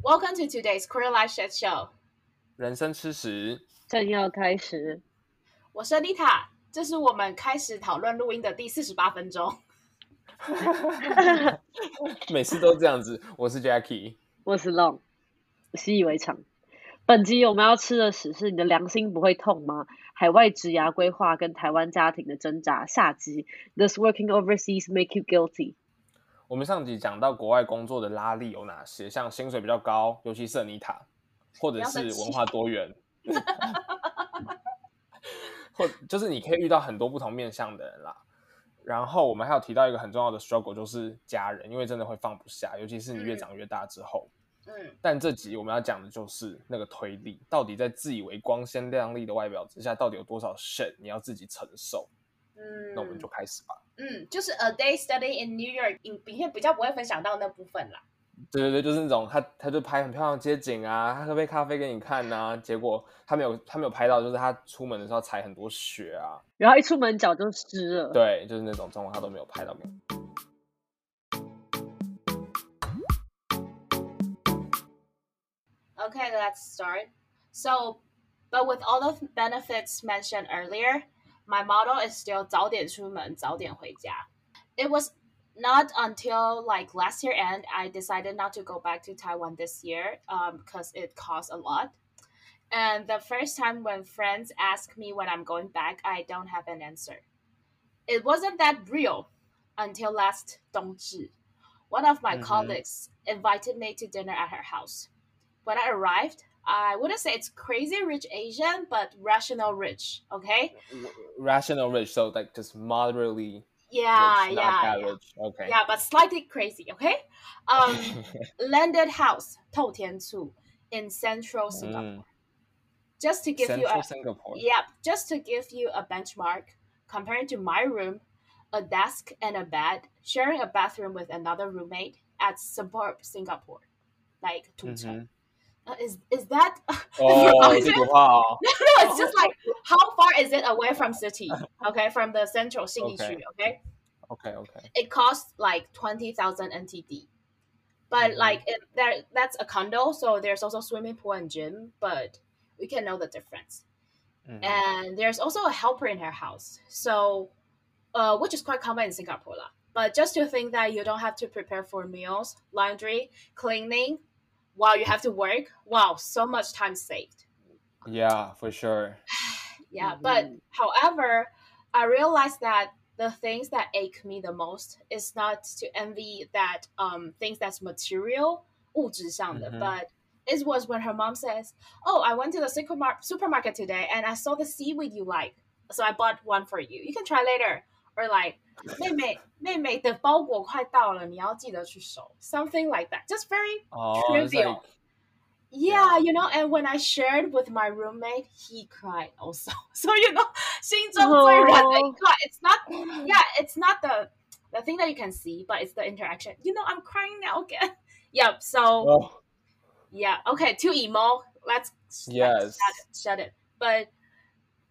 Welcome to today's Queer Life Shit Show。人生吃屎，正要开始，我是 Anita，这是我们开始讨论录音的第四十八分钟。每次都这样子。我是 Jackie，我是 Long，习以为常。本集我们要吃的屎是你的良心不会痛吗？海外职涯规划跟台湾家庭的挣扎。下集，Does working overseas make you guilty？我们上集讲到国外工作的拉力有哪些，像薪水比较高，尤其是尼塔，或者是文化多元，或就是你可以遇到很多不同面向的人啦。然后我们还有提到一个很重要的 struggle，就是家人，因为真的会放不下，尤其是你越长越大之后。嗯，但这集我们要讲的就是那个推力，到底在自以为光鲜亮丽的外表之下，到底有多少 shit 你要自己承受？嗯，那我们就开始吧。嗯，就是 A Day Study in New York 影片比较不会分享到那部分啦。对对对，就是那种他他就拍很漂亮的街景啊，他喝杯咖啡给你看呐、结果他没有他没有拍到，就是他出门的时候踩很多雪啊，然后一出门脚就湿了。对，就是那种状况他都没有拍到。Okay, let's start. So, but with all the benefits mentioned earlier, my motto is still 早点出门,早点回家. It was not until like last year end I decided not to go back to Taiwan this year um, because it costs a lot. And the first time when friends ask me when I'm going back, I don't have an answer. It wasn't that real until last 冬至. One of my Mhm. colleagues invited me to dinner at her house when I arrived, I wouldn't say it's crazy rich Asian, but rational rich. Okay. Rational rich, so like just moderately Yeah, rich, not yeah, that yeah. rich. Okay. Yeah, but slightly crazy. Okay. Um, landed house 透天厝 in central Singapore. Mm, Just to give you Central a Singapore. yep, just to give you a benchmark, comparing to my room, a desk and a bed, sharing a bathroom with another roommate at suburb Singapore, like 土城. Mhm. Uh, is is that? Oh, is wow. no, no, it's just like how far is it away from city? Okay, from the central city okay. Okay. Okay, okay. It costs like twenty thousand NTD, but mm-hmm. like it, there, that's a condo, so there's also swimming pool and gym, but we can know the difference. Mm-hmm. And there's also a helper in her house, so uh, which is quite common in Singapore, lah. But just to think that you don't have to prepare for meals, laundry, cleaning, while you have to work. Wow, so much time saved. Yeah, for sure. Yeah, but Mhm. however, I realized that the things that ache me the most is not to envy that um things that's material, 物质上的, Mhm. but it was when her mom says, "Oh, I went to the supermarket supermarket today and I saw the seaweed you like, so I bought one for you. You can try later." Or like, 妹妹妹妹的包裹快到了，你要记得去收. Something like that. Just very 哦，it's trivial. like Yeah, Yeah. you know, and when I shared with my roommate, he cried also. So you know, 心中最软的一块. It's not, yeah, it's not the the thing that you can see, but it's the interaction. You know, I'm crying now again. Yep. So 哦 yeah, okay, too emo. Let's, let's Yes. shut it, shut it. But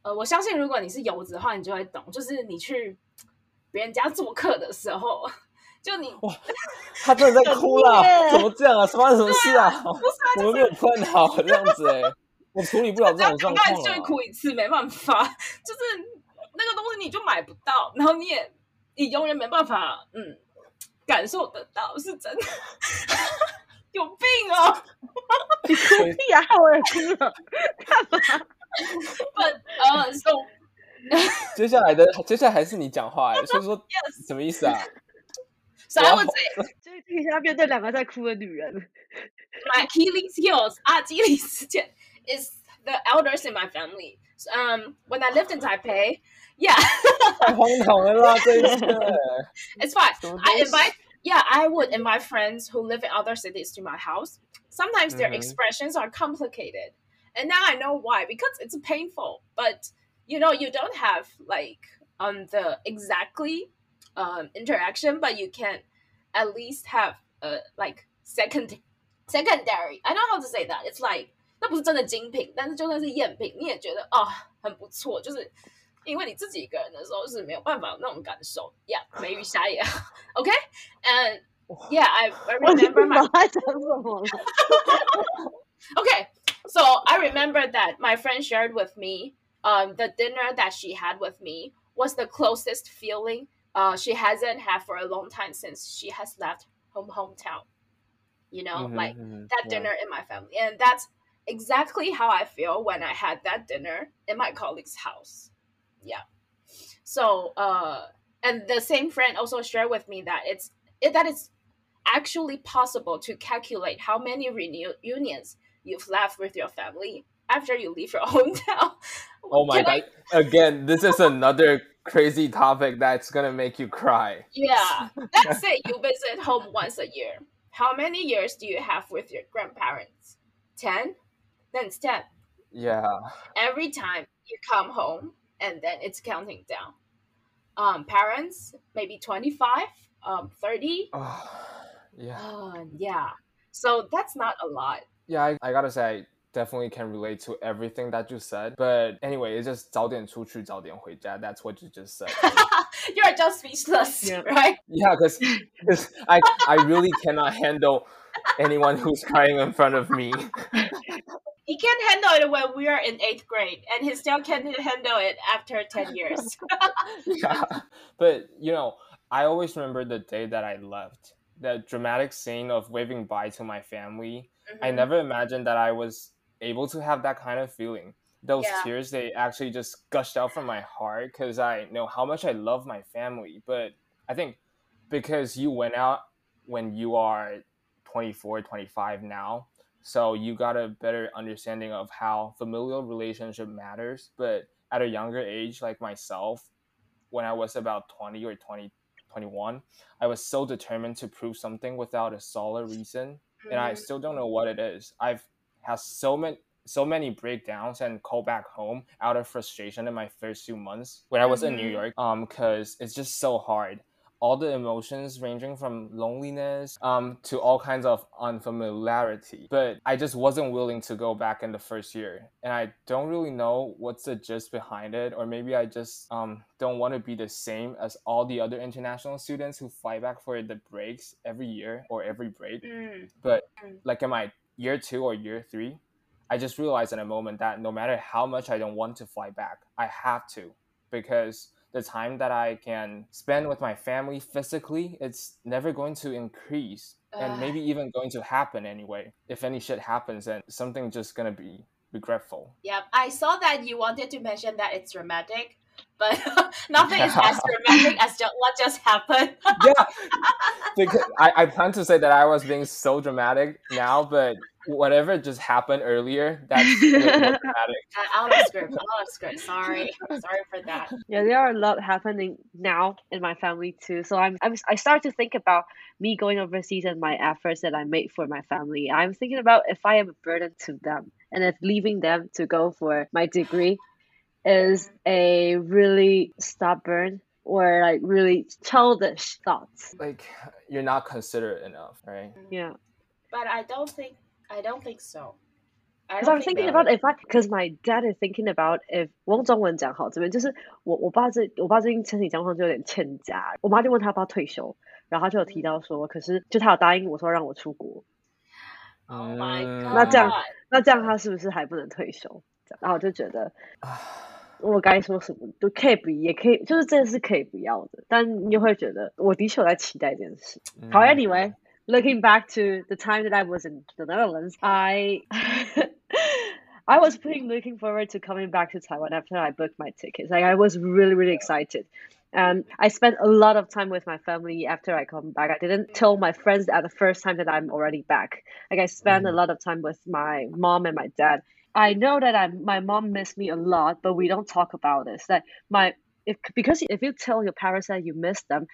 呃，我相信如果你是游子的话，你就会懂，就是你去 别人家做客的时候，就你他真的在哭啦！怎么这样啊？发生什么事啊？不是啊，我们没有 plan 好这样子哎，我处理不了这种状况啊。就哭一次没办法，就是那个东西你就买不到，然后你也你永远没办法嗯感受得到，是真的。有病哦！你哭屁啊！我也哭了，干嘛？But 呃、so 接下来的接下来还是你讲话哎，所以说 yes, 什么意思啊？ so I would say 就是听一下面对两个在哭的女人。 my Achilles heels, 阿基里斯腱 is the elders in my family. Um, when I lived in Taipei, yeah, 太荒唐了啦，这一次。 it's fine. 什么 I 东西 invite, yeah, I would invite friends who live in other cities to my house. Sometimes their Mhm. expressions are complicated, and now I know why because it's painful. But you know, you don't have like um the exactly um interaction, but you can at least have a like second secondary. I don't know how to say that. It's like 那不是真的精品，但是就算是赝品，你也觉得哦很不错，就是因为你自己一个人的时候是没有办法有那种感受呀，梅雨虾也 OK，and Yeah, I, I remember my 我在讲什么了 okay so i remember that my friend shared with me Um, the dinner that she had with me was the closest feeling uh, she hasn't had for a long time since she has left home hometown you know Mhm, like mhm, that yeah. dinner in my family. And that's exactly how i feel when i had that dinner in my colleague's house. Yeah. So uh and the same friend also shared with me that it's it, that it's actually possible to calculate how many reunions you've left with your family after you leave your hometown. Oh my Can I- god! Again, this is another crazy topic that's gonna make you cry. yeah. Let's say you visit home once a year. How many years do you have with your grandparents? 10? Then it's 10. Yeah. Every time you come home, and then it's counting down. Um, parents, maybe 25, um, 30. yeah. Uh, yeah. So that's not a lot. Yeah, I, I gotta say, definitely can relate to everything that you said. But anyway, it's just 早点出去,早点回家. That's what you just said. You're just speechless, Yeah. right? yeah, because I, I really cannot handle anyone who's crying in front of me. He can handle it when we are in eighth grade, and he still can handle it after 10 years. yeah. But, you know, I always remember the day that I left. The dramatic scene of waving bye to my family. I Mhm. never imagined that I was able to have that kind of feeling. Those Yeah. tears, they actually just gushed out from my heart because I know how much I love my family. But I think because you went out when you are 24, 25 now, so you got a better understanding of how familial relationship matters. But at a younger age, like myself, when I was about 20 or 20, 21, I was so determined to prove something without a solid reason and I Mhm. still don't know what it is. I've had so many so many breakdowns and call back home out of frustration in my first few months when I was in New Mhm. York. Um, because it's just so hard. All the emotions ranging from loneliness um to all kinds of unfamiliarity. But I just wasn't willing to go back in the first year. And I don't really know what's the gist behind it, or maybe I just um don't want to be the same as all the other international students who fly back for the breaks every year or every break Mm. but Mm. like am my year two or year three i just realized in a moment that no matter how much i don't want to fly back i have to because the time that i can spend with my family physically it's never going to increase and maybe even going to happen anyway if any shit happens then something just gonna be regretful. Yep, I saw that you wanted to mention that it's dramatic, but nothing is as dramatic as ju- what just happened. yeah because I, I plan to say that i was being so dramatic now but whatever just happened earlier that's way more dramatic Uh, out of script, out of script. Sorry, sorry for that. Yeah, there are a lot happening now in my family too. So I'm, I'm I start to think about me going overseas and my efforts that I made for my family. I'm thinking about if I am a burden to them and if leaving them to go for my degree is a really stubborn or like really childish thoughts. like you're not considerate enough right Yeah. But I don't think I don't think so. I Because don't I'm think thinking that- about if I, because my dad is thinking about if 我用中文讲好，这边就是我我爸这我爸最近身体状况就有点欠佳，我妈就问他要不要退休，然后他就有提到说，可是就他有答应我说让我出国， Oh my 嗯 god！那这样那这样他是不是还不能退休？这样然后我就觉得 我该说什么都可以不也可以，就是真的是可以不要的，但你又会觉得我的确有在期待这件事。好 Mm. anyway, looking back to the time that I was in the Netherlands, I I was pretty looking forward to coming back to Taiwan after I booked my tickets. Like I was really, really excited. And I spent a lot of time with my family after I come back. I didn't tell my friends at the first time that I'm already back. Like I spent a Mhm. lot of time with my mom and my dad. I know that I my mom missed me a lot, but we don't talk about this. That my if because if you tell your parents that you miss them,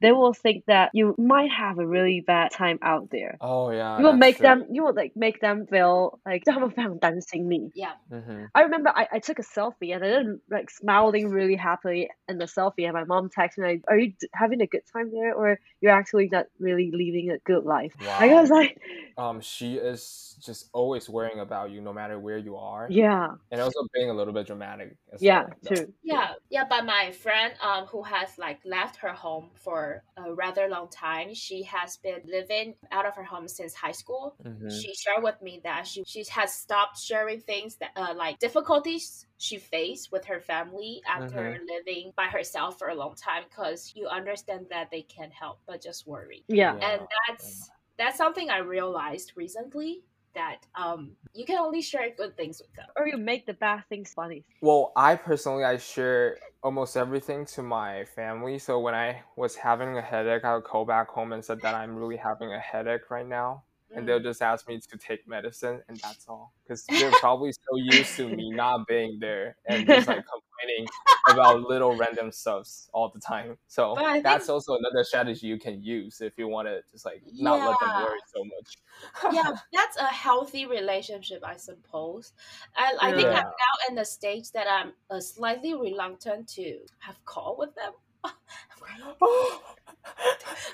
they will think that you might have a really bad time out there. Oh yeah. You will that's make true. them you will like make them feel like 他们非常担心你。 Yeah. Mhm. I remember I, I took a selfie and I didn't like smiling really happily in the selfie and my mom texted me like, Are you d- having a good time there or you're actually not really living a good life? I Wow. was like, Um, she is just always worrying about you no matter where you are, Yeah, and also being a little bit dramatic. As yeah, well. No. true. Yeah, yeah, but my friend um who has like left her home for for a rather long time. She has been living out of her home since high school. Mhm. She shared with me that she she has stopped sharing things that uh, like difficulties she faced with her family after living by herself for a long time because you understand that they can't help but just worry. Yeah. Yeah. And that's that's something I realized recently that um you can only share good things with them. Or you make the bad things funny. Well, I personally I share almost everything to my family. So when I was having a headache, I would call back home and said that I'm really having a headache right now. And they'll mm. just ask me to take medicine, and that's all. Because they're probably so used to me not being there and just like complaining about little random stuffs all the time. So I think- that's also another strategy you can use if you want to just like not let them worry so much. yeah, that's a healthy relationship, I suppose. And I think I'm now in the stage that I'm uh, slightly reluctant to have call with them.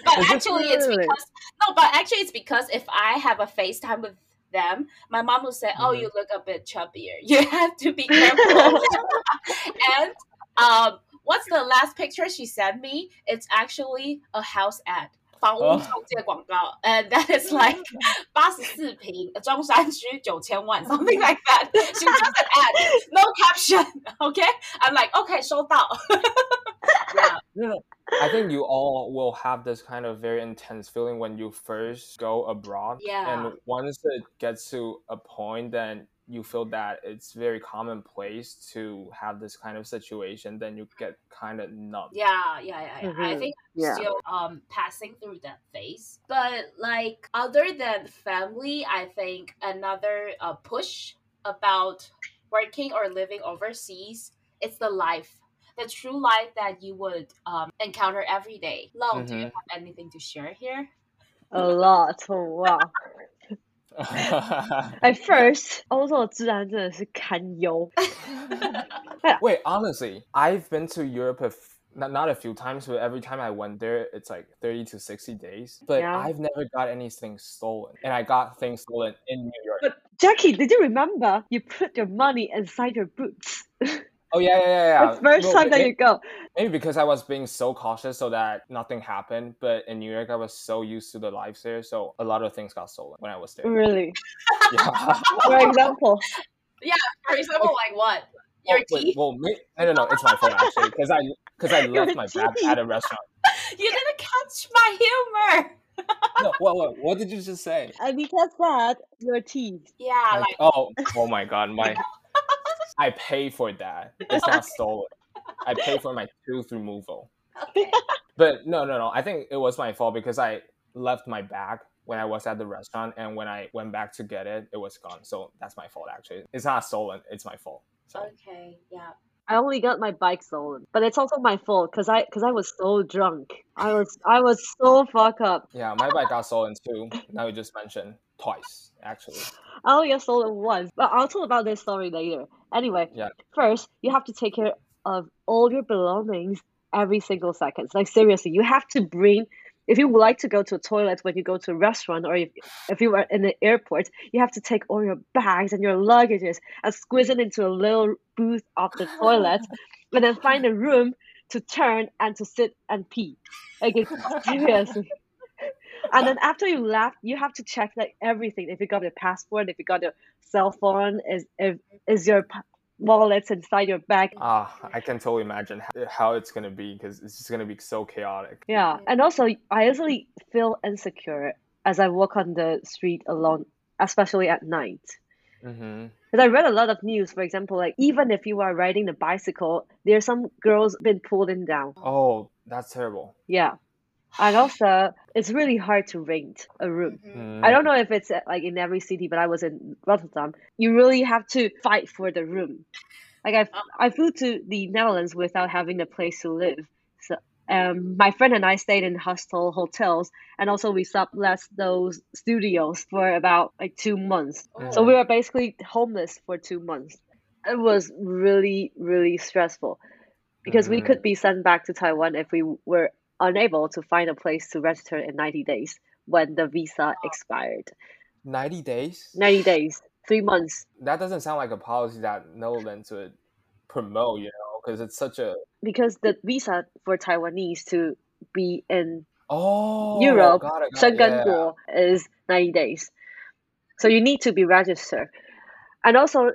But actually, it's because no. But actually, it's because if I have a FaceTime with them, my mom will say, "Oh, Mhm. you look a bit chubbier. You have to be careful." and um, what's the last picture she sent me? It's actually a house ad. 房屋 Oh. 中介广告 and that is like 八十四平中山区九千万 something like that she just an ad no caption okay I'm like okay 收到 yeah No, no. I think you all will have this kind of very intense feeling when you first go abroad. Yeah. And once it gets to a point, then you feel that it's very commonplace to have this kind of situation, then you get kind of numb. Yeah, yeah, yeah. yeah. I Mhm. think I'm Yeah. still um passing through that phase. But like other than family, I think another uh, push about working or living overseas is the life the true life that you would um, encounter every day. Lo, mm-hmm. do you mm-hmm. have anything to share here? A lot. Wow. At first, Wait, honestly, I've been to Europe a f- not, not a few times, but every time I went there, it's like 30 to 60 days. But yeah. I've never got anything stolen. And I got things stolen in New York. But Jacky, did you remember? You put your money inside your boots. oh, yeah, yeah, yeah. yeah. the first Well, time that may- you go. Maybe because I was being so cautious so that nothing happened. But in New York, I was so used to the lives there. So a lot of things got stolen when I was there. Really? Yeah. For example, Yeah. For example, like what? Oh, your Oh, wait, teeth? well, me, no, no, no, it's my fault actually because I because I Your left my bag at a restaurant. You didn't catch my humor. No, what, what, what did you just say? and because that, your teeth. Yeah, Like, like oh, oh my god, my I pay for that. It's not stolen. I pay for my tooth removal. okay. But no, no, no. I think it was my fault because I left my bag when I was at the restaurant, and when I went back to get it, it was gone. So that's my fault. Actually, it's not stolen. It's my fault. So Okay, yeah. I only got my bike stolen, but it's also my fault because I because I was so drunk. I was I was so fucked up. yeah, my bike got stolen too. Now you just mentioned twice, actually. I only got stolen once, but I'll talk about this story later. Anyway, Yeah. first you have to take care of all your belongings every single second. Like seriously, you have to bring. If you would like to go to a toilet when you go to a restaurant, or if, if you are in the airport, you have to take all your bags and your luggages and squeeze it into a little booth of the toilet, and then find a room to turn and to sit and pee. Like it's seriously. And then after you left, you have to check like everything. If you got your passport, if you got your cell phone, is if is your wallets inside your bag. Ah, I can totally imagine how, how it's gonna be because it's just gonna be so chaotic. Yeah, and also I usually feel insecure as I walk on the street alone, especially at night. Mm-hmm. Because I read a lot of news, for example, like even if you are riding a bicycle, there's some girls been pulled in down. Oh, that's terrible. Yeah, and also it's really hard to rent a room. Mm. I don't know if it's like in every city, but I was in Rotterdam. You really have to fight for the room. Like I, Oh. I flew to the Netherlands without having a place to live. So um, my friend and I stayed in hostel hotels, and also we sublet those studios for about like two months. So we were basically homeless for two months. It was really, really stressful because we Mhm. could be sent back to Taiwan if we were unable to find a place to register in 90 days when the visa expired. 90 days? 90 days, three months. That doesn't sound like a policy that Netherlands would promote, you know, because it's such a. Because the visa for Taiwanese to be in Oh, Europe, got it, got it, Schengen yeah. Is 90 days. So you need to be registered. And also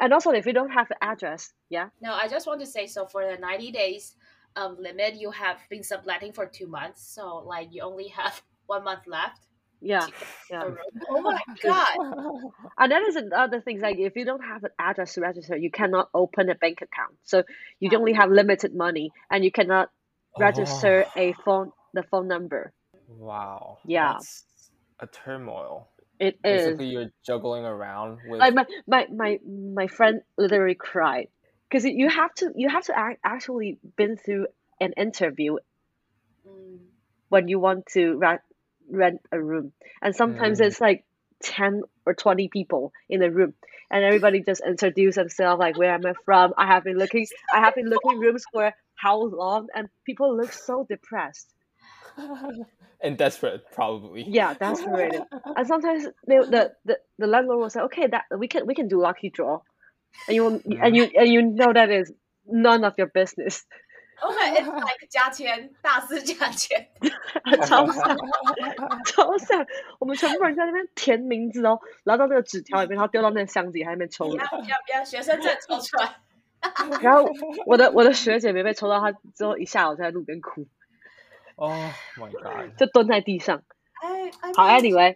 and also if you don't have the address, yeah. No, I just want to say so for the 90 days um, limit, you have been subletting for two months. So, like, you only have one month left. Yeah. Yeah. Oh my God. And that is another thing like if you don't have an address to register, you cannot open a bank account. So you only have limited money and you cannot register Oh, a phone the phone number. wow. Yeah. That's a turmoil. It is Basically, you're juggling around with. like my my my, my friend literally cried because you have to you have to act, actually been through an interview Mm. when you want to rent rent a room. And sometimes Mm. it's like 10 or 20 people in a room. And everybody just introduce themselves like where am i from. I have been looking i have been looking rooms for how long? And people look so depressed. And desperate, probably. yeah that's right and sometimes they, the, the the landlord will say okay that we can we can do lucky draw and you and you and you know that is none of your business Okay, it's like 加签，大肆加签。超像超像我们全部人在那边填名字哦然后到那个纸条里面然后丢到那个箱子里还在那边抽要要要学生证抽出来。然后我的我的学姐没被抽到，她之后一下午就在路边哭，Oh my god. 就蹲在地上。好，anyway,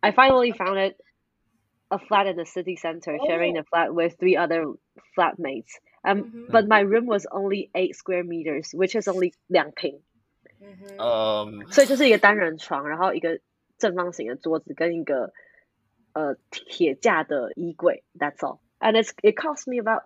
I finally found it a flat in the city center, sharing a flat with three other flatmates. Um, Mhm. but my room was only eight square meters, which is only 两平，嗯哼 Um. 所以就是一个单人床，然后一个正方形的桌子跟一个呃铁架的衣柜。That's all. And it's it cost me about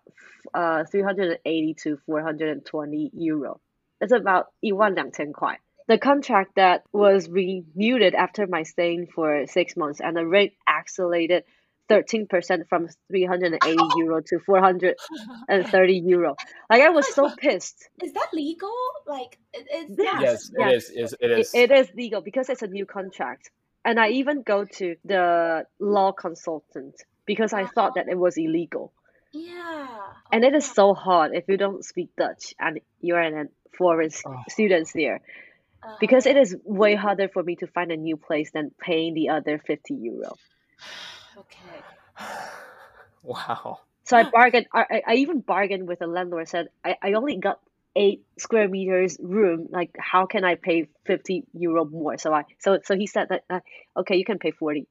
uh 380 to 420 euro. That's about 一万两千块. The contract that was renewed after my staying for six months, and the rate accelerated 13% from 380 euro to 430 euro. Like I was so pissed. Is that legal? Like, it, it's Yes. Yes, yes. it is. is it It, is. it is legal because it's a new contract. And I even go to the law consultant because I thought that it was illegal. Yeah. And it is so hard if you don't speak Dutch and you're an foreign s- Oh. students here Uh, because it is way harder for me to find a new place than paying the other 50 euro. Okay. wow. So I bargained. I, I- I even bargained with the landlord. Said I, I only got eight square meters room. Like how can I pay fifty euro more? So I so so he said that uh, okay, you can pay forty.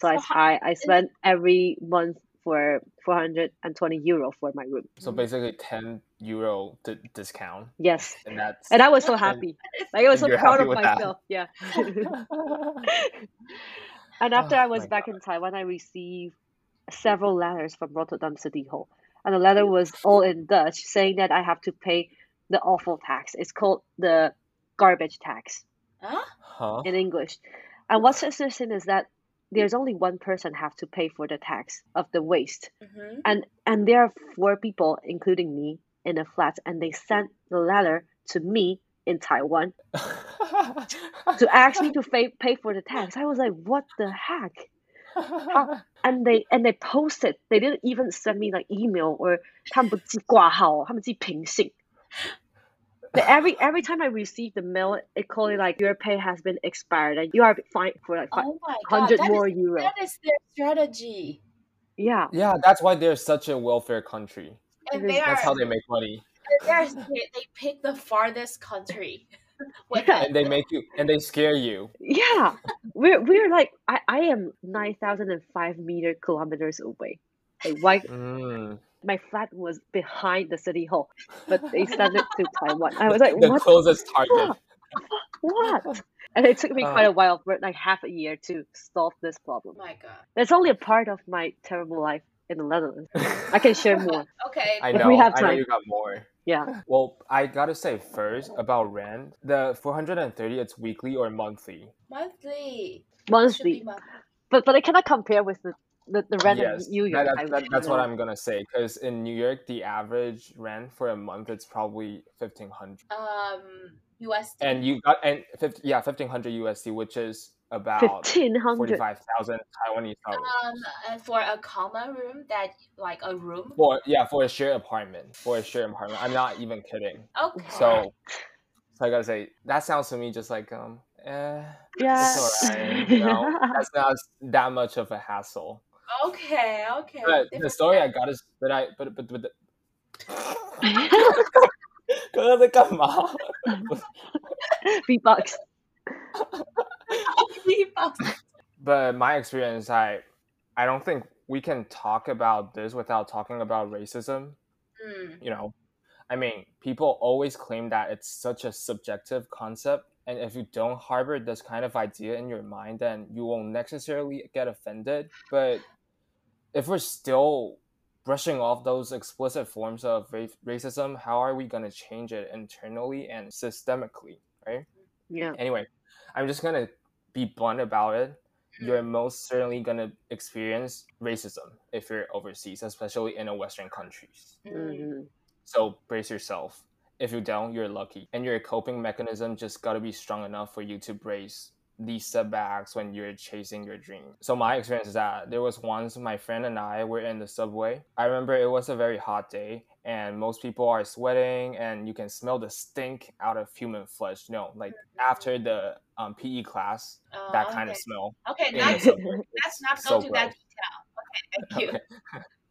So I how- I, I spent every month for four hundred and twenty euro for my room. So basically, 10 euro di- discount, Yes, and that's. and I was so happy. Like I was so proud of with that. myself. Yeah. And after Oh I was my back in Taiwan, I received several letters from Rotterdam City Hall. And the letter was all in Dutch saying that I have to pay the afval tax. It's called the garbage tax Huh? huh? in English. And what's interesting is that there's only one person have to pay for the tax of the waste. Mm-hmm. And and there are four people, including me, in a flat, and they sent the letter to me in Taiwan to ask me to pay pay for the tax. I was like, what the heck? How- and they and they posted. They didn't even send me like email or 他们不寄挂号，他们寄平信。But every every time I receive the mail, it called it like your pay has been expired and you are fined for like Oh my god. hundred that more is- euro. That is their strategy. Yeah, yeah, that's why they're such a welfare country. And It they is- are That's how they make money, they're, they, they pick the farthest country Yeah. and they make you, and they scare you. yeah. We're we're like I, I am nine thousand and five meter kilometers away. Like why Mm. my flat was behind the city hall, but they sent it to Taiwan. I was like, The what? closest target. What? And it took me quite a while, for like half a year, to solve this problem. Oh my god. That's only a part of my terrible life in the Netherlands. I can share more. Okay. I If know. we have time. I know time. you got more. Yeah. Well, I gotta say first about rent. The 430, it's weekly or monthly. monthly. Monthly. monthly. But but it cannot compare with the, the, the rent yes, in New York. that- I that- that's what. I'm gonna say. Because in New York, the average rent for a month it's probably 1500, Um, USD. and you got and 50, yeah 1500 USD, which is about 1500. 45,000 Taiwanese dollars. um, and for a common room, that like a room. For yeah, for a shared apartment, for a shared apartment. I'm not even kidding. Okay. So, So I gotta say that sounds to me just like um, eh, Yeah. it's alright. You know, that's not that much of a hassle. Okay, okay. But the Different story I got is, but I, but but but. the- 刚刚在干嘛？ Beatbox. but my experience i i don't think we can talk about this without talking about racism. Mm, you know i mean people always claim that it's such a subjective concept and if you don't harbor this kind of idea in your mind then you won't necessarily get offended. But if we're still brushing off those explicit forms of ra- racism how are we going to change it internally and systemically right? Yeah. anyway i'm just going to be blunt about it you're most certainly going to experience racism if you're overseas, especially in a Western countries. mm. Mhm. So brace yourself. If you don't, you're lucky. And your coping mechanism just got to be strong enough for you to brace these setbacks when you're chasing your dream. So my experience is that there was once my friend and I were in the subway. I remember it was a very hot day and most people are sweating and you can smell the stink out of human flesh. Know, like after the um, PE class, Uh, that kind of smell. Okay, not, let's not So go to that detail. Okay, thank you.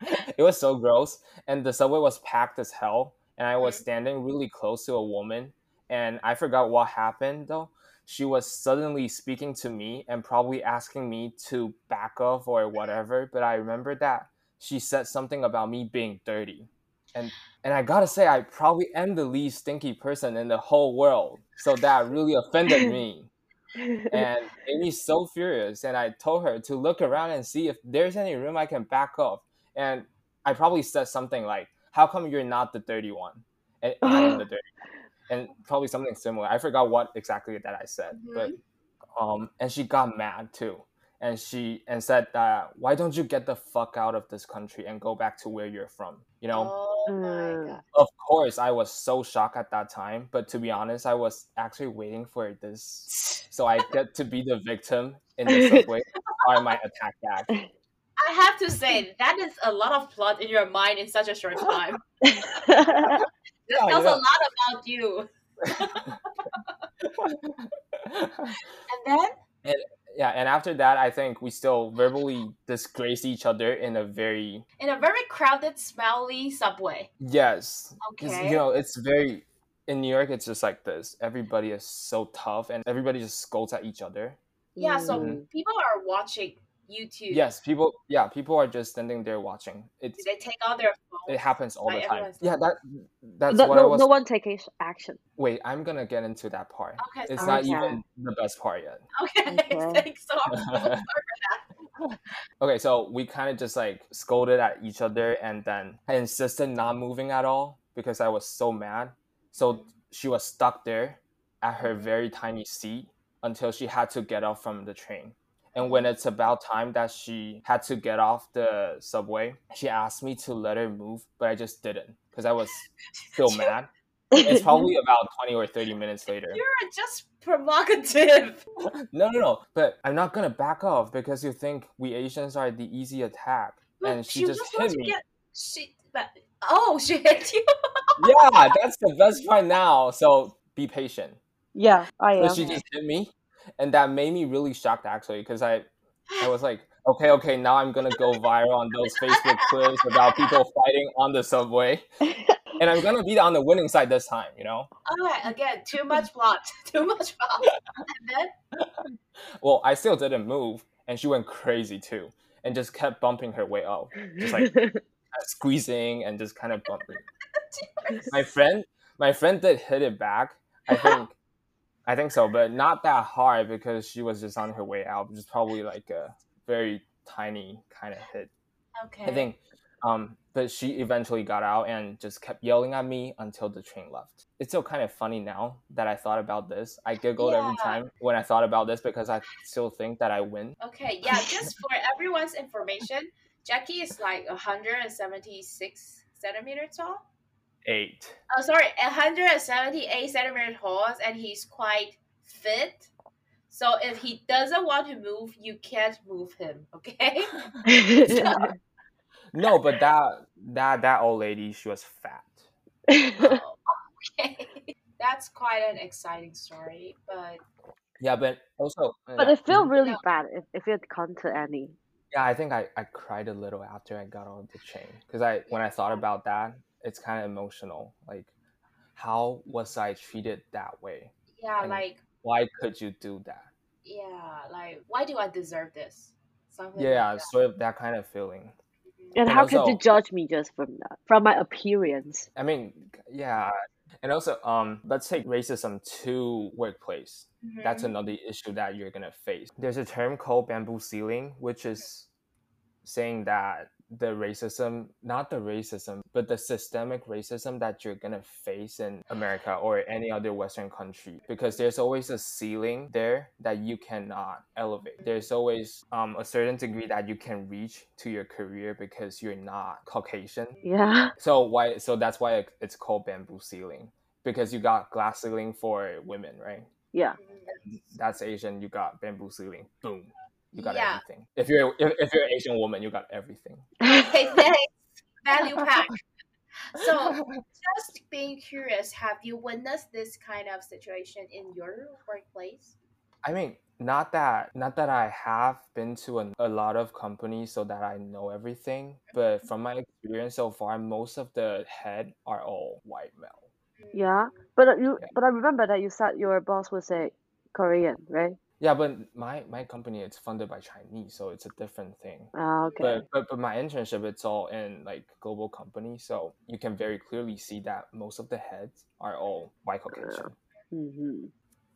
it was so gross and the subway was packed as hell and i was Mhm. standing really close to a woman and i forgot what happened though she was suddenly speaking to me and probably asking me to back off or whatever but i remember that she said something about me being dirty and and i gotta say i probably am the least stinky person in the whole world so that really offended me and made me so furious. And I told her to look around and see if there's any room I can back off. And I probably said something like, "How come you're not the dirty one, and I am the dirty?" One?" And probably something similar. I forgot what exactly that I said, but um, and she got mad too, and she and said that why don't you get the fuck out of this country and go back to where you're from? You know, Oh my Mm. god. of course I was so shocked at that time, but to be honest, I was actually waiting for this so I get to be the victim in the subway or my attack back. I have to say that is a lot of plot in your mind in such a short time. This Yeah, tells know. a lot about you. And then yeah, and after that, I think we still verbally disgrace each other in a very in a very crowded, smelly subway. Yes. Okay. you know it's very in New York. It's just like this. Everybody is so tough, and everybody just scolds at each other. Yeah, so Mm. people are watching YouTube. Yes, people. Yeah, people are just standing there watching. It's Do they take out their phones? it happens all the time. Yeah, that that's no, what I was. no one take ac- action. Wait, I'm gonna get into that part. Okay, It's sorry. not Okay. even the best part yet. Okay, Okay. thanks so much. Sorry for that. okay, so we kind of just like scolded at each other, and then I insisted not moving at all because I was so mad. So she was stuck there at her mm-hmm. very tiny seat until she had to get off from the train. And when it's about time that she had to get off the subway, she asked me to let her move, but I just didn't because I was still mad. It's probably about 20 or 30 minutes later. You're just provocative. No, no, no. But I'm not gonna back off because you think we Asians are the easy attack, But and she, just wants hit me. Get, she, but, oh, she hit you. Yeah, that's the best part now. So be patient. yeah, I So am. she just hit me, and that made me really shocked actually because I, I was like, okay, okay, now I'm gonna go viral on those Facebook clips about people fighting on the subway, and I'm gonna be on the winning side this time. You know. All right, again, too much plot. Too much plot. And then, Well, I still didn't move, and she went crazy too, and just kept bumping her way up, just like squeezing and just kind of bumping. my friend my friend did hit it back i think i think so but not that hard because she was just on her way out which is probably like a very tiny kind of hit okay. i think um but she eventually got out and just kept yelling at me until the train left. It's still kind of funny now that i thought about this. I giggled every time when i thought about this because i still think that i win. Okay, yeah, just for everyone's information, Jacky is like 176 centimeters tall. Eight Oh, sorry, 178 centimeters tall, and he's quite fit. So if he doesn't want to move, you can't move him. Okay. no but that that that old lady she was fat Oh, okay. that's quite an exciting story. But Yeah, but also, But yeah, it felt mhm. really No. bad if, if it come to any. yeah, I think I, I cried a little after I got on the chain because I when I thought about that, it's kind of emotional. Like, how was I treated that way? yeah, And like Why could you do that? yeah, like why do I deserve this? Something Yeah, like sort of that kind of feeling. And And how could you judge me just from that? From my appearance. I mean, yeah, and also, um, let's take racism to workplace. That's Mhm. another issue that you're gonna face. There's a term called bamboo ceiling, which is saying that the racism, not the racism, but the systemic racism that you're gonna face in America or any other Western country, because there's always a ceiling there that you cannot elevate. There's always um, a certain degree that you can reach to your career because you're not Caucasian. Yeah. So why? So that's why it's called bamboo ceiling because you got glass ceiling for women, right? Yeah. That's Asian. You got bamboo ceiling. Boom. You got Yeah. everything. If you're if, if you're an Asian woman, you got everything. Okay, thanks. Value pack. So, just being curious, have you witnessed this kind of situation in your workplace? I mean, not that not that I have been to a, a lot of companies so that I know everything, but from my experience so far, most of the head are all white male. Yeah. But uh, you Yeah. but I remember that you said your boss was a Korean, right? Yeah, but my my company it's funded by Chinese, so it's a different thing. Ah, okay. But, but but my internship it's all in like global companies, so you can very clearly see that most of the heads are all white Caucasian. hmm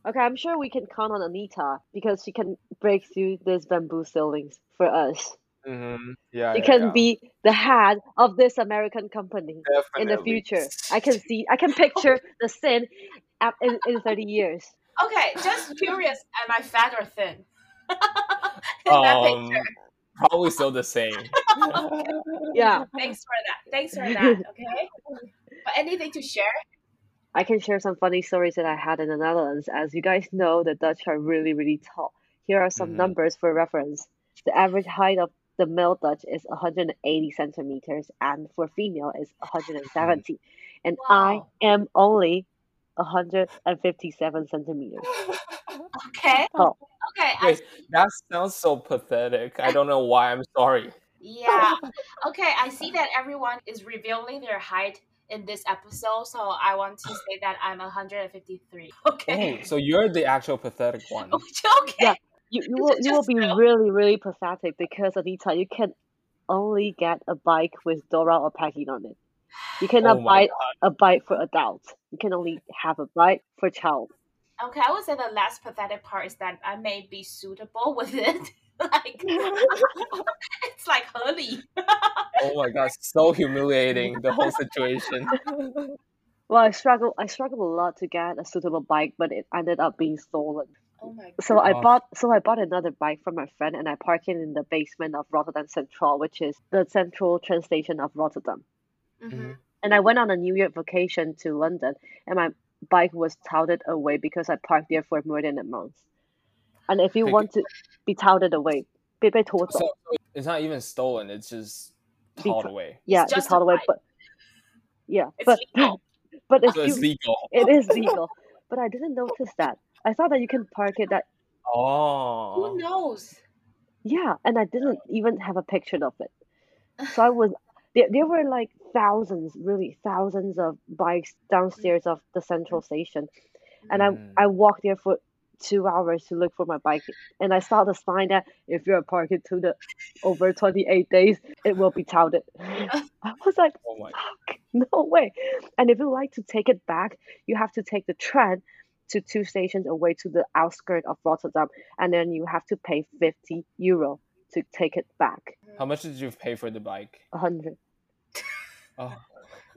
Okay, I'm sure we can count on Anita because she can break through these bamboo ceilings for us. Mm-hmm. Yeah, She yeah, can yeah. be the head of this American company in the future. I can see, I can picture the sin in, in 30 years. Okay, just curious, am I fat or thin? in that Um, picture. probably still the same. Yeah, Thanks for that. Thanks for that. Okay. But anything to share? I can share some funny stories that I had in the Netherlands. As you guys know, the Dutch are really, really tall. Here are some Mhm. numbers for reference. The average height of the male Dutch is 180 centimeters, and for female is 170. And I am only 157 centimeters Okay. tall. Okay. I, that sounds so pathetic. I don't know why. I'm sorry. yeah. Okay. I see that everyone is revealing their height in this episode, so I want to say that I'm 153. Okay. Oh, so you're the actual pathetic one. okay. Yeah. You, you will you will be real? really really pathetic because Anita, you can only get a bike with Dora or Peggy on it. You cannot Oh my buy a bike for adults. You can only have a bike for child. Okay, I would say the last pathetic part is that I may be suitable with it. like it's like Hurley. Oh my god, so humiliating the whole situation. Well, I struggle I struggled a lot to get a suitable bike, but it ended up being stolen. Oh my So I bought so I bought another bike from my friend and I parked it in the basement of Rotterdam Central, which is the central train station of Rotterdam. hmm and I went on a New Year vacation to London, and my bike was touted away because I parked there for more than a month. And if you want to be touted away, be, be so it's not even stolen; it's just hauled away. Yeah, it's, it's away, but yeah, it's but legal. but if so it's legal. it is legal. But I didn't notice that. I thought that you can park it that. Oh. Who knows? Yeah, and I didn't even have a picture of it, so I was there. There were like thousands, really thousands of bikes downstairs of the central station, and Mm. I I walked there for two hours to look for my bike, and I saw the sign that if you're parked to the over 28 days, it will be touted. I was like, Oh fuck, no way. And if you like to take it back, you have to take the train to two stations away to the outskirts of Rotterdam, and then you have to pay 50 euro to take it back. How much did you pay for the bike? 100. Oh.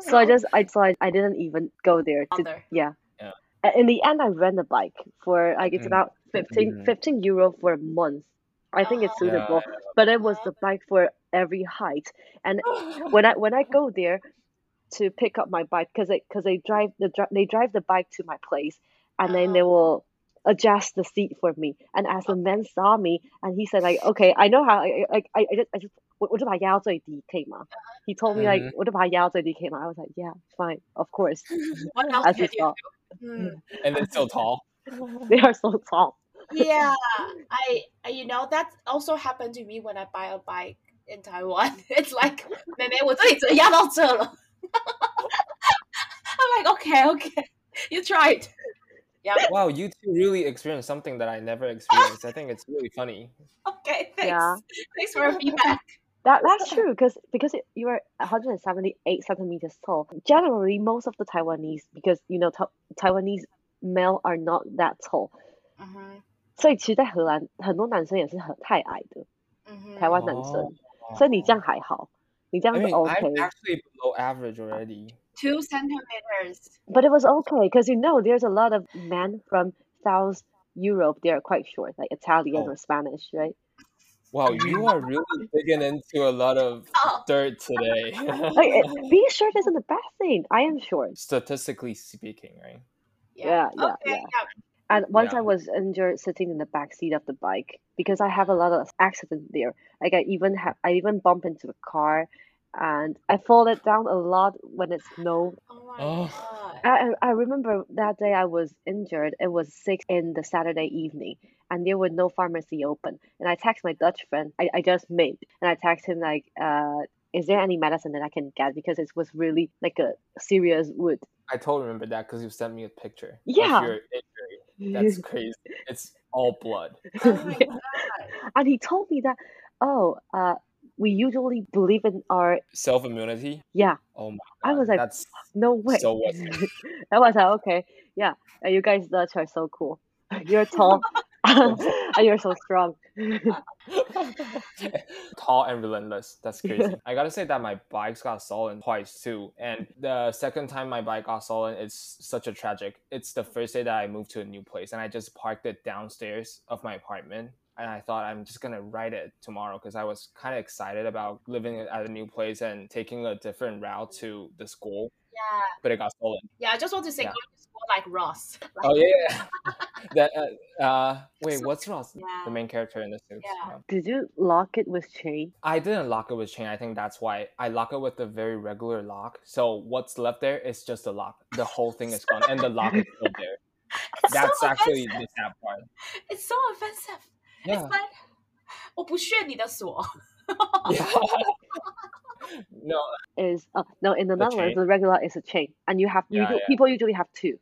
So I just I so I, I didn't even go there to Bother. yeah. Yeah. In the end, I rent a bike for like it's Mm. about 15, Mm. 15 euro for a month. I think it's Uh-huh. suitable, Yeah. but it was the bike for every height. And when I when I go there to pick up my bike, because they because they drive the dri- they drive the bike to my place, and then they will adjust the seat for me. And as the man saw me, and he said like, okay, I know how I I I, I just I just 我我就把它压到最低，可以吗？He told me like Mhm. 我就把它压到最低，可以吗？I was like yeah, fine, of course. What else As can you you saw. Mm. and then so tall. they are so tall. yeah, I I- you know that also happened to me when I buy a bike in Taiwan. It's like 妹妹，我这里只能压到这了。I'm like, okay, okay, you tried. Yeah, Wow, you two really experienced something that I never experienced. I think it's really funny. okay, thanks. Yeah. Thanks for the feedback. That that's true because because it, you are 178 centimeters tall. Generally, most of the Taiwanese because you know Ta- Taiwanese male are not that tall， Mhm, 所以其实，在荷兰很多男生也是很太矮的， mhm. 台湾男生， Oh. 所以你这样还好，你这样 I 是 mean, OK。 I'm actually below average already. Two centimeters. But it was okay because you know there's a lot of men from South Europe. They are quite short, like Italian Oh. or Spanish, right? Wow, you are really digging into a lot of Oh, dirt today. Like it- being short isn't a bad thing. I am short, Statistically speaking, right? Yeah, yeah, okay, yeah. and once Yeah. I was injured sitting in the back seat of the bike because I have a lot of accident there. Like I even have, I even bump into a car, and I fall it down a lot when it snowed. Oh my Oh. god. I, I I remember that day I was injured. It was six in the Saturday evening, and there was no pharmacy open. And I text my Dutch friend I, I just made, and I text him like, uh, "Is there any medicine that I can get because it was really like a serious wound." I totally remember that because you sent me a picture Yeah. of your injury. That's crazy. It's all blood. Oh my god. and he told me that, oh, uh, we usually believe in our Self immunity. yeah. Oh my I was like, that's No way. so what's it? I was like, okay, yeah, you guys Dutch are so cool. You're tall and you're so strong. tall and relentless. That's crazy. I gotta say that my bikes got stolen twice too. And the second time my bike got stolen, it's such a tragic. It's the first day that I moved to a new place and I just parked it downstairs of my apartment. And I thought I'm just gonna write it tomorrow because I was kind of excited about living at a new place and taking a different route to the school, Yeah. but it got stolen. Yeah, I just want to say Yeah. going to school like Ross. Like, Oh yeah, that uh, uh wait, what's Ross? Yeah. The main character in the suits. Yeah. Did you lock it with chain? I didn't lock it with chain. I think that's why I lock it with a very regular lock. So what's left there is just the lock. The whole thing is gone, and the lock is still there. It's That's so actually offensive. the sad part. It's so offensive Yeah. It's like 我不屑你的锁。 yeah. no, Is uh, no in the The Netherlands chain? the regular is a chain, and you have Yeah, usually, yeah. people usually have two.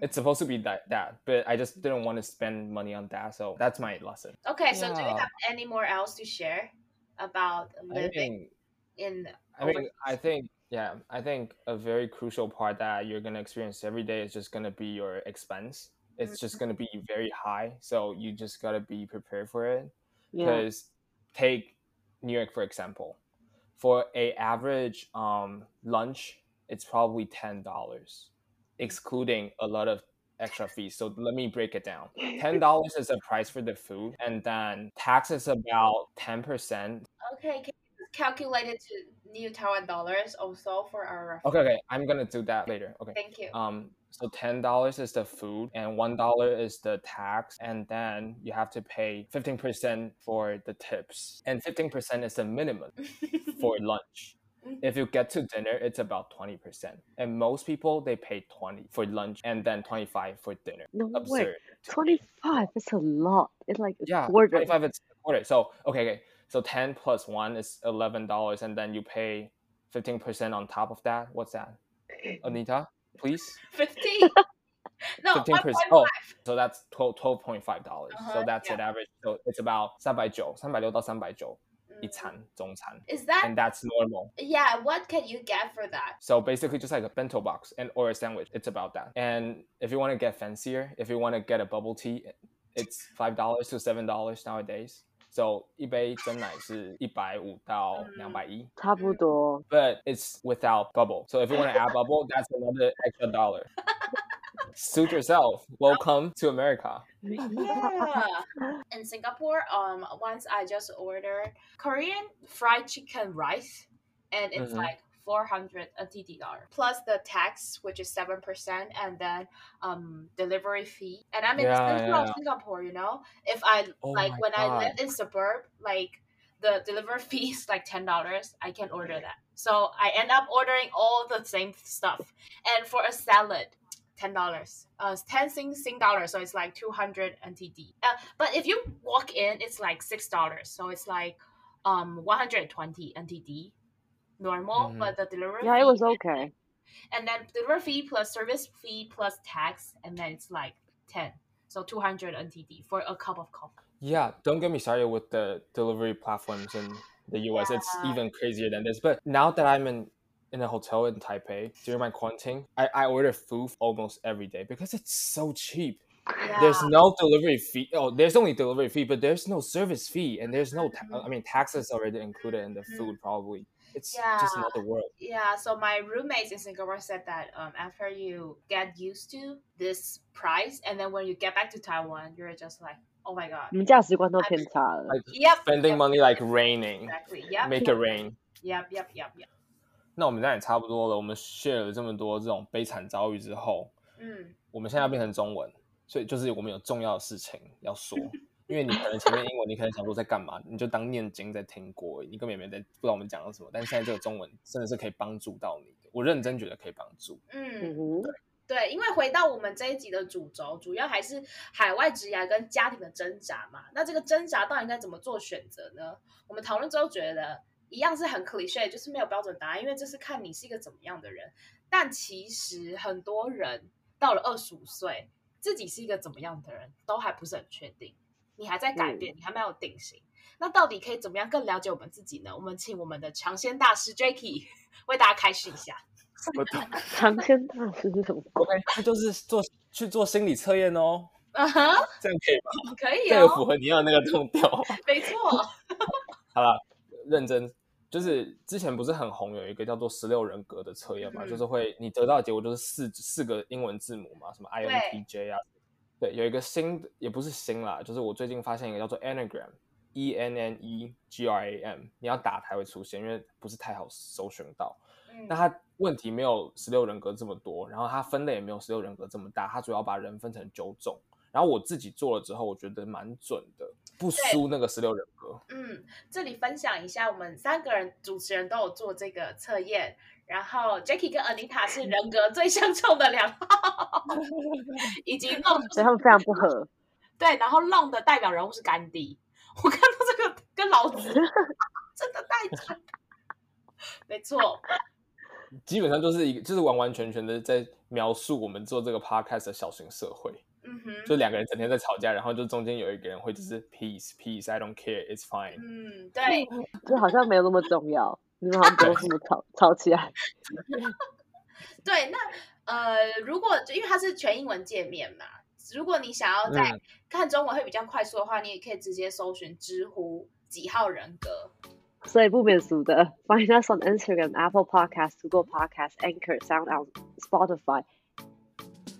it's supposed to be that that, but I just didn't want to spend money on that. So that's my lesson. Okay, so do you Yeah. have any more else to share about I living mean, in? I mean, overseas? I think yeah, I think a very crucial part that you're gonna experience every day is just gonna be your expense. it's just gonna be very high, so you just gotta be prepared for it. Yeah. because take New York for example. For a average um, lunch, it's probably ten dollars, excluding a lot of extra fees. So let me break it down. Ten dollars is the price for the food, and then tax is about ten percent. Okay, can you calculate it to New Taiwan dollars also for our? Reference? Okay, okay, I'm gonna do that later. Okay. Thank you. Um, so ten dollars is the food, and one dollar is the tax, and then you have to pay fifteen percent for the tips, and fifteen percent is the minimum for lunch. Mm-hmm. If you get to dinner, it's about twenty percent, and most people they pay twenty for lunch and then twenty five for dinner. No way. Absurd. Twenty five. It's a lot. It's like a Yeah, quarter. twenty five is a quarter. So okay, okay. So ten plus one is eleven dollars, and then you pay fifteen percent on top of that. What's that, Anita? Please. Fifteen. no, Fifteen one percent. point Oh, so that's twelve twelve point five dollars. Uh-huh, So that's yeah. an average. So it's about 三百九，三百六到三百九一 five. 餐中餐 Is that and that's normal. yeah? What can you get for that? So basically, just like a bento box and or a sandwich. It's about that. And if you want to get fancier, if you want to get a bubble tea, it's five dollars to seven dollars nowadays. So 一杯真奶是一百五到两百一。差不多。 but it's without bubble. So if you want to add bubble, that's another extra dollar. Suit yourself. Welcome to America. Yeah. In Singapore, um, once I just ordered Korean fried chicken rice, and it's Mhm. like 400 NTD dollar plus the tax, which is seven percent, and then um delivery fee. And I'm in Yeah, yeah. Singapore, you know. If I Oh like when I live in suburb, like the delivery fee is like ten dollars. I can order that. So I end up ordering all the same stuff. And for a salad, ten dollars. Uh, ten Sing Sing dollars, so it's like two hundred NTD. Uh, but if you walk in, it's like six dollars, so it's like um one hundred twenty NTD normal, Mhm. but the delivery Yeah, it was okay. and then delivery fee plus service fee plus tax, and then it's like ten, so two hundred NTD for a cup of coffee. Yeah, don't get me started with the delivery platforms in the US. It's even crazier than this. But now that I'm in in a hotel in Taipei during my quarantine, I, I order food almost every day because it's so cheap. Yeah. There's no delivery fee. Oh, there's only delivery fee, but there's no service fee, and there's no. Ta- Mhm. I mean, taxes already included in the Mhm. food. Probably, it's Yeah. just another world. Yeah, so my roommates in Singapore said that um, after you get used to this price, and then when you get back to Taiwan, you're just like, oh my god. 你们价值观都偏差了。 Like Yep. spending yep, money like raining, Exactly. Yep. make it rain. Yep. Yep. Yep. Yep. 那我们现在也差不多了。我们 share 了这么多这种悲惨遭遇之后，嗯，我们现在要变成中文，所以就是我们有重要的事情要说。 因为你可能前面英文，你可能想说在干嘛，你就当念经在听过而已，你根本也没在不知道我们讲了什么。但是现在这个中文真的是可以帮助到你的，我认真觉得可以帮助。嗯对，因为回到我们这一集的主轴，主要还是海外职涯跟家庭的挣扎嘛。那这个挣扎到底应该怎么做选择呢？我们讨论之后觉得，一样是很 cliche，就是没有标准答案，因为这是看你是一个怎么样的人。但其实很多人到了二十五岁，自己是一个怎么样的人，都还不是很确定。你还在改变，你还没有定型。那到底可以怎么样更了解我们自己呢？我们请我们的尝鲜大师 Jacky 为大家开示一下。我懂 尝鲜大师是什么鬼那就是做去做心理测验哦，啊哈，这样可以吗？可以这个哦。符合你要的那个痛调。没错，好了，认真，就是之前不是很红，有一个叫做十六人格的测验嘛，嗯就是会你得到的结果就是四四个英文字母嘛，什么 INTJ 啊，对，有一个新的也不是新啦，就是我最近发现一个叫做 Enneagram，E N N E G R A M，你要打才会出现，因为不是太好搜寻到。嗯那它问题没有十六人格这么多，然后它分类也没有十六人格这么大，它主要把人分成九种。然后我自己做了之后，我觉得蛮准的，不输那个十六人格。嗯，这里分享一下，我们三个人主持人都有做这个测验，然后 Jackie 跟 Anita 是人格最相冲的两号，以及 Long 所以他们非常不合。对，然后 Long 的代表人物是甘地。我看到这个跟老子 真的太准，没错，基本上就是一个，就是完完全全的在描述我们做这个 podcast 的小型社会，嗯哼，就两个人整天在吵架，然后就中间有一个人会就是 peace peace I don't care it's fine，嗯，对，就好像没有那么重要，你们好像不用这么吵 吵起来。对，那呃，如果因为它是全英文界面嘛，如果你想要在嗯看中文会比较快速的话，你也可以直接搜寻知乎几号人格。所以不免俗的，find us on Instagram, Apple Podcast, Google Podcast, Anchor, SoundOut, Spotify,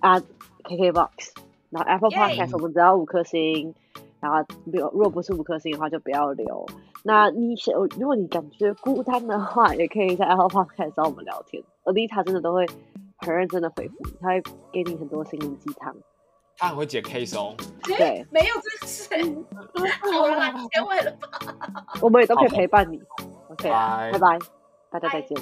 at KKBox。然后 Apple Podcast 我们只要五颗星，然后如果如果不是五颗星的话就不要留。那你想，如果你感觉孤单的话，也可以在 Apple Podcast 找我们聊天。而 Lita 真的都会很认真的回复你，他会给你很多心灵鸡汤。他很会解 case 哦。对，没有这个事，好了，结尾了吧？我们也都可以陪伴你。OK，拜拜拜，大家再见。